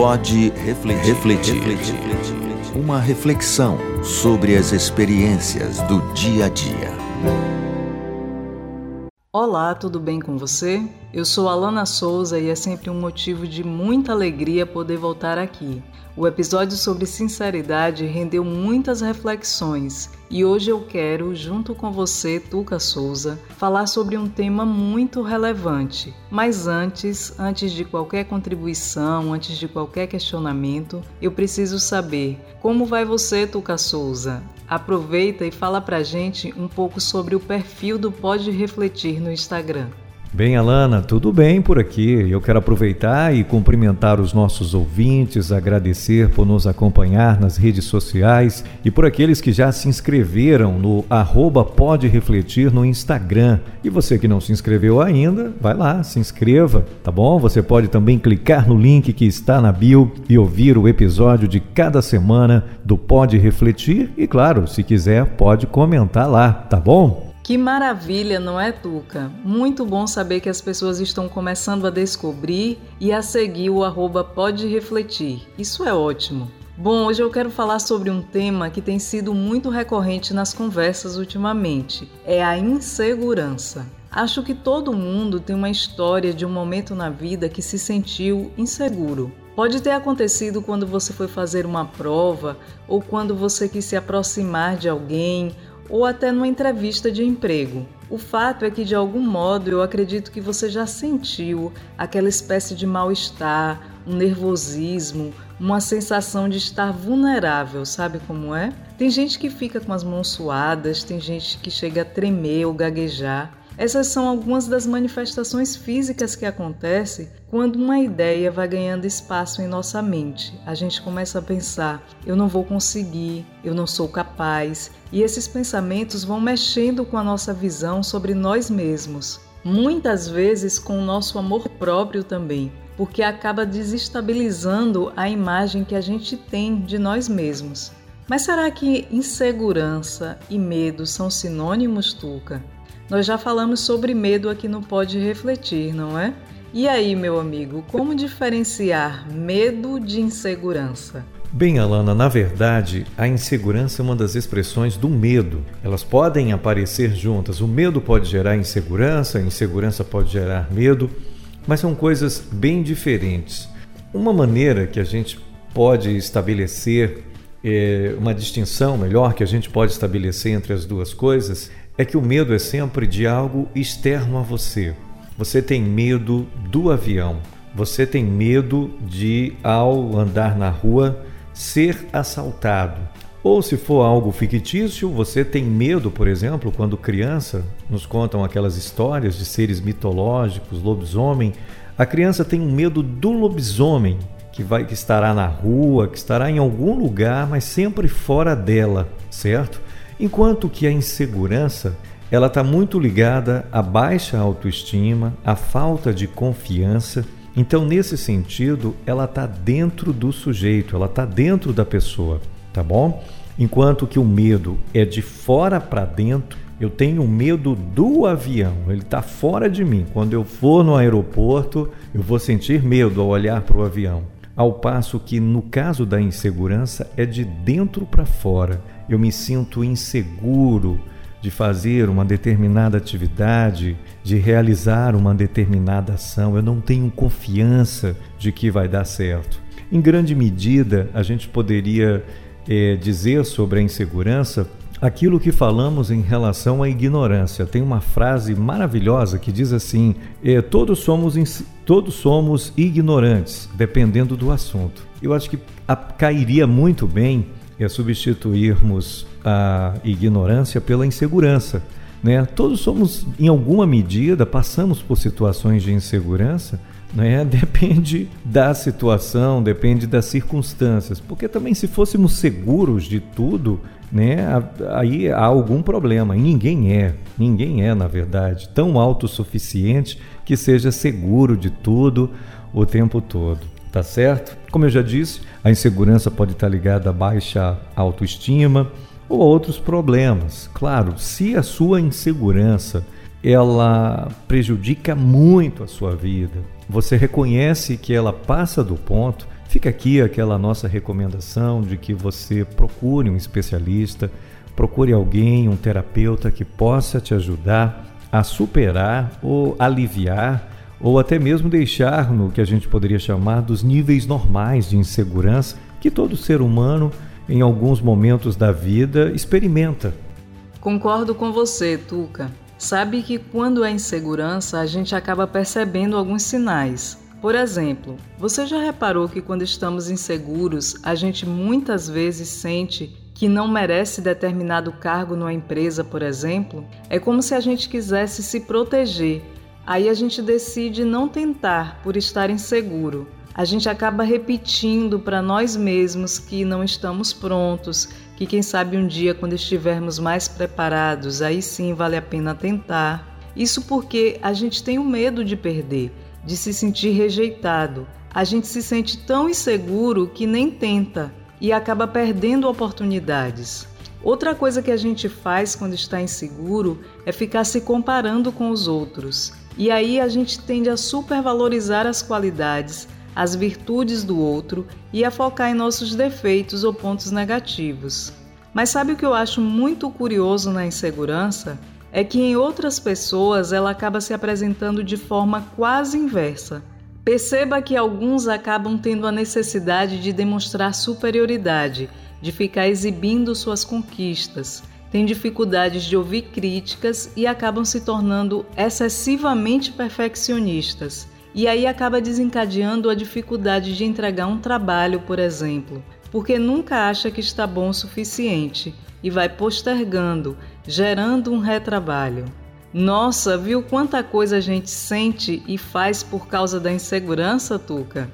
Pode refletir, refletir, refletir. Uma reflexão sobre as experiências do dia a dia. Olá, tudo bem com você? Eu sou Alana Souza e é sempre um motivo de muita alegria poder voltar aqui. O episódio sobre sinceridade rendeu muitas reflexões e hoje eu quero, junto com você, Tuca Souza, falar sobre um tema muito relevante. Mas antes, antes de qualquer contribuição, antes de qualquer questionamento, eu preciso saber como vai você, Tuca Souza? Aproveita e fala pra gente um pouco sobre o perfil do Pode Refletir no Instagram. Bem, Alana, tudo bem por aqui. Eu quero aproveitar e cumprimentar os nossos ouvintes, agradecer por nos acompanhar nas redes sociais e por aqueles que já se inscreveram no arroba Pode Refletir no Instagram. E você que não se inscreveu ainda, vai lá, se inscreva, tá bom? Você pode também clicar no link que está na bio e ouvir o episódio de cada semana do Pode Refletir e, claro, se quiser, pode comentar lá, tá bom? Que maravilha, não é, Tuca? Muito bom saber que as pessoas estão começando a descobrir e a seguir o arroba Pode Refletir. Isso é ótimo. Bom, hoje eu quero falar sobre um tema que tem sido muito recorrente nas conversas ultimamente: é a insegurança. Acho que todo mundo tem uma história de um momento na vida que se sentiu inseguro. Pode ter acontecido quando você foi fazer uma prova ou quando você quis se aproximar de alguém ou até numa entrevista de emprego. O fato é que, de algum modo, eu acredito que você já sentiu aquela espécie de mal-estar, um nervosismo, uma sensação de estar vulnerável, sabe como é? Tem gente que fica com as mãos suadas, tem gente que chega a tremer ou gaguejar. Essas são algumas das manifestações físicas que acontecem quando uma ideia vai ganhando espaço em nossa mente. A gente começa a pensar: eu não vou conseguir, eu não sou capaz, e esses pensamentos vão mexendo com a nossa visão sobre nós mesmos. Muitas vezes com o nosso amor próprio também, porque acaba desestabilizando a imagem que a gente tem de nós mesmos. Mas será que insegurança e medo são sinônimos, Tuca? Nós já falamos sobre medo aqui no Pode Refletir, não é? E aí, meu amigo, como diferenciar medo de insegurança? Bem, Alana, na verdade, a insegurança é uma das expressões do medo. Elas podem aparecer juntas. O medo pode gerar insegurança, a insegurança pode gerar medo, mas são coisas bem diferentes. Uma maneira que a gente pode estabelecer, é, uma distinção melhor que a gente pode estabelecer entre as duas coisas, é que o medo é sempre de algo externo a você. Você tem medo do avião, você tem medo de, ao andar na rua, ser assaltado. Ou se for algo fictício, você tem medo, por exemplo, quando criança nos contam aquelas histórias de seres mitológicos, lobisomem, a criança tem um medo do lobisomem, que vai que estará na rua, que estará em algum lugar, mas sempre fora dela, certo? Enquanto que a insegurança ela está muito ligada à baixa autoestima, à falta de confiança. Então, nesse sentido, ela está dentro do sujeito, ela está dentro da pessoa, tá bom? Enquanto que o medo é de fora para dentro, eu tenho medo do avião, ele está fora de mim. Quando eu for no aeroporto, eu vou sentir medo ao olhar para o avião. Ao passo que, no caso da insegurança, é de dentro para fora eu me sinto inseguro de fazer uma determinada atividade, de realizar uma determinada ação, eu não tenho confiança de que vai dar certo. Em grande medida, a gente poderia é, dizer sobre a insegurança aquilo que falamos em relação à ignorância. Tem uma frase maravilhosa que diz assim: é, todos, somos, todos somos ignorantes, dependendo do assunto. Eu acho que cairia muito bem é substituirmos a ignorância pela insegurança. Né? Todos somos, em alguma medida, passamos por situações de insegurança, né? depende da situação, depende das circunstâncias. Porque também, se fôssemos seguros de tudo, né? aí há algum problema. E ninguém é, ninguém é, na verdade, tão autossuficiente que seja seguro de tudo o tempo todo tá certo? Como eu já disse, a insegurança pode estar ligada a baixa autoestima ou a outros problemas. Claro, se a sua insegurança ela prejudica muito a sua vida, você reconhece que ela passa do ponto, Fica aqui aquela nossa recomendação de que você procure um especialista, procure alguém, um terapeuta que possa te ajudar a superar ou aliviar ou até mesmo deixar no que a gente poderia chamar dos níveis normais de insegurança que todo ser humano em alguns momentos da vida experimenta. Concordo com você, Tuca. Sabe que quando é insegurança, a gente acaba percebendo alguns sinais. Por exemplo, você já reparou que quando estamos inseguros, a gente muitas vezes sente que não merece determinado cargo numa empresa, por exemplo? É como se a gente quisesse se proteger. Aí a gente decide não tentar por estar inseguro a gente acaba repetindo para nós mesmos que não estamos prontos, que quem sabe um dia, quando estivermos mais preparados, aí sim vale a pena tentar. Isso porque a gente tem o medo de perder, de se sentir rejeitado. A gente se sente tão inseguro que nem tenta e acaba perdendo oportunidades. Outra coisa que a gente faz quando está inseguro é ficar se comparando com os outros. E aí a gente tende a supervalorizar as qualidades as virtudes do outro e a focar em nossos defeitos ou pontos negativos. Mas sabe o que eu acho muito curioso na insegurança? É que em outras pessoas ela acaba se apresentando de forma quase inversa. Perceba que alguns acabam tendo a necessidade de demonstrar superioridade, de ficar exibindo suas conquistas, têm dificuldades de ouvir críticas e acabam se tornando excessivamente perfeccionistas. E aí acaba desencadeando a dificuldade de entregar um trabalho, por exemplo, porque nunca acha que está bom o suficiente e vai postergando, gerando um retrabalho. Nossa, viu quanta coisa a gente sente e faz por causa da insegurança, Tuca?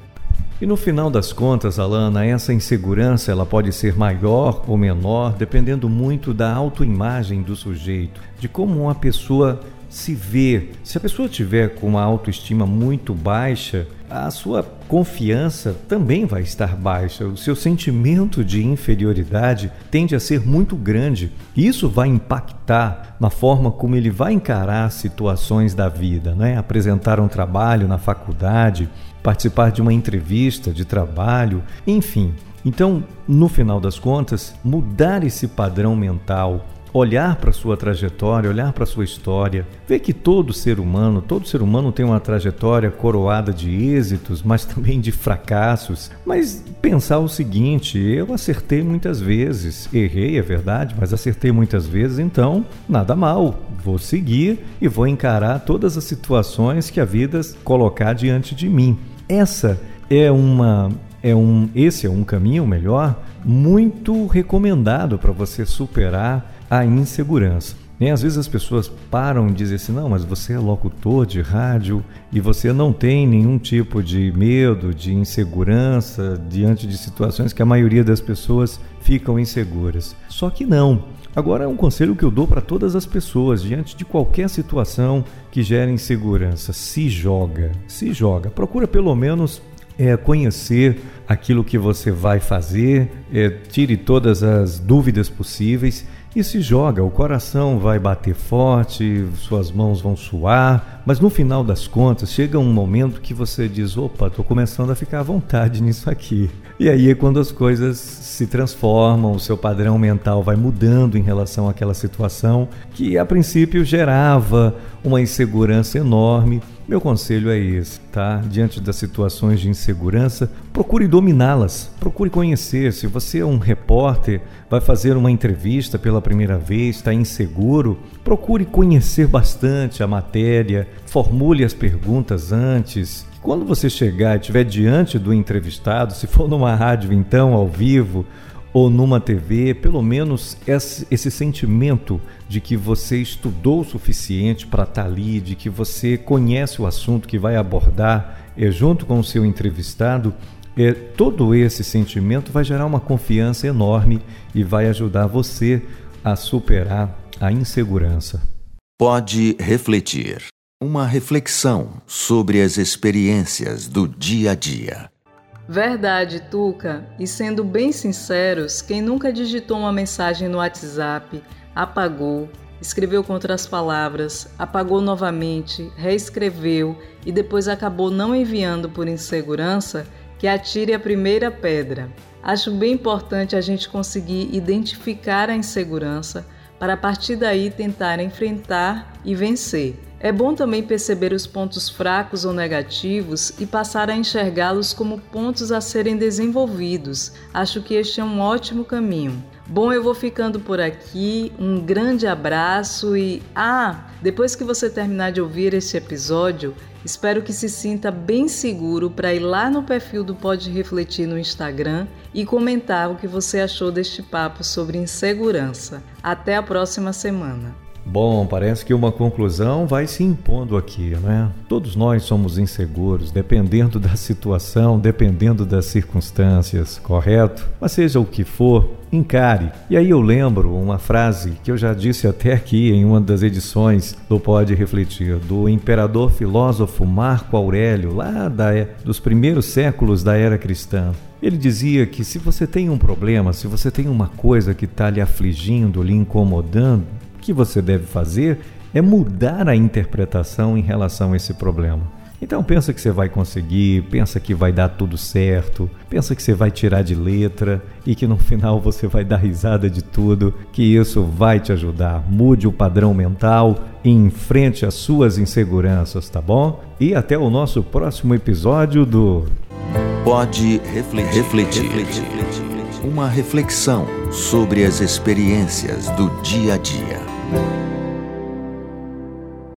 E no final das contas, Alana, essa insegurança ela pode ser maior ou menor, dependendo muito da autoimagem do sujeito, de como uma pessoa se vê. Se a pessoa tiver com uma autoestima muito baixa, a sua confiança também vai estar baixa. O seu sentimento de inferioridade tende a ser muito grande. Isso vai impactar na forma como ele vai encarar situações da vida, né? Apresentar um trabalho na faculdade, participar de uma entrevista de trabalho, enfim. Então, no final das contas, mudar esse padrão mental olhar para sua trajetória, olhar para sua história, ver que todo ser humano, todo ser humano tem uma trajetória coroada de êxitos, mas também de fracassos. Mas pensar o seguinte, eu acertei muitas vezes, errei, é verdade, mas acertei muitas vezes, então nada mal. Vou seguir e vou encarar todas as situações que a vida colocar diante de mim. Essa é uma é um esse é um caminho melhor muito recomendado para você superar a insegurança. E às vezes as pessoas param e dizem assim: não, mas você é locutor de rádio e você não tem nenhum tipo de medo, de insegurança diante de situações que a maioria das pessoas ficam inseguras. Só que não. Agora é um conselho que eu dou para todas as pessoas diante de qualquer situação que gere insegurança: se joga, se joga. Procura pelo menos é, conhecer aquilo que você vai fazer, é, tire todas as dúvidas possíveis e se joga. O coração vai bater forte, suas mãos vão suar, mas no final das contas chega um momento que você diz: opa, estou começando a ficar à vontade nisso aqui. E aí é quando as coisas se transformam, o seu padrão mental vai mudando em relação àquela situação que a princípio gerava uma insegurança enorme meu conselho é esse, tá? Diante das situações de insegurança, procure dominá-las, procure conhecer. Se você é um repórter, vai fazer uma entrevista pela primeira vez, está inseguro, procure conhecer bastante a matéria, formule as perguntas antes. Quando você chegar e estiver diante do entrevistado, se for numa rádio então, ao vivo, ou numa TV, pelo menos esse, sentimento de que você estudou o suficiente para estar tá ali, de que você conhece o assunto que vai abordar é, junto com o seu entrevistado, é, todo esse sentimento vai gerar uma confiança enorme e vai ajudar você a superar a insegurança. Pode refletir. Uma reflexão sobre as experiências do dia a dia. Verdade, Tuca. E sendo bem sinceros, quem nunca digitou uma mensagem no WhatsApp, apagou, escreveu com outras palavras, apagou novamente, reescreveu e depois acabou não enviando por insegurança, que atire a primeira pedra. Acho bem importante a gente conseguir identificar a insegurança para a partir daí tentar enfrentar e vencer. É bom também perceber os pontos fracos ou negativos e passar a enxergá-los como pontos a serem desenvolvidos. Acho que este é um ótimo caminho. Bom, eu vou ficando por aqui. Um grande abraço e ah, depois que você terminar de ouvir este episódio, espero que se sinta bem seguro para ir lá no perfil do Pode Refletir no Instagram e comentar o que você achou deste papo sobre insegurança. Até a próxima semana. Bom, parece que uma conclusão vai se impondo aqui, né? Todos nós somos inseguros, dependendo da situação, dependendo das circunstâncias, correto? Mas seja o que for, encare. E aí eu lembro uma frase que eu já disse até aqui em uma das edições do Pode Refletir, do imperador filósofo Marco Aurélio, lá da, dos primeiros séculos da era cristã. Ele dizia que se você tem um problema, se você tem uma coisa que está lhe afligindo, lhe incomodando, que você deve fazer é mudar a interpretação em relação a esse problema. Então pensa que você vai conseguir, pensa que vai dar tudo certo, pensa que você vai tirar de letra e que no final você vai dar risada de tudo, que isso vai te ajudar. Mude o padrão mental e enfrente as suas inseguranças, tá bom? E até o nosso próximo episódio do Pode refletir. refletir. Uma reflexão sobre as experiências do dia a dia. Bye.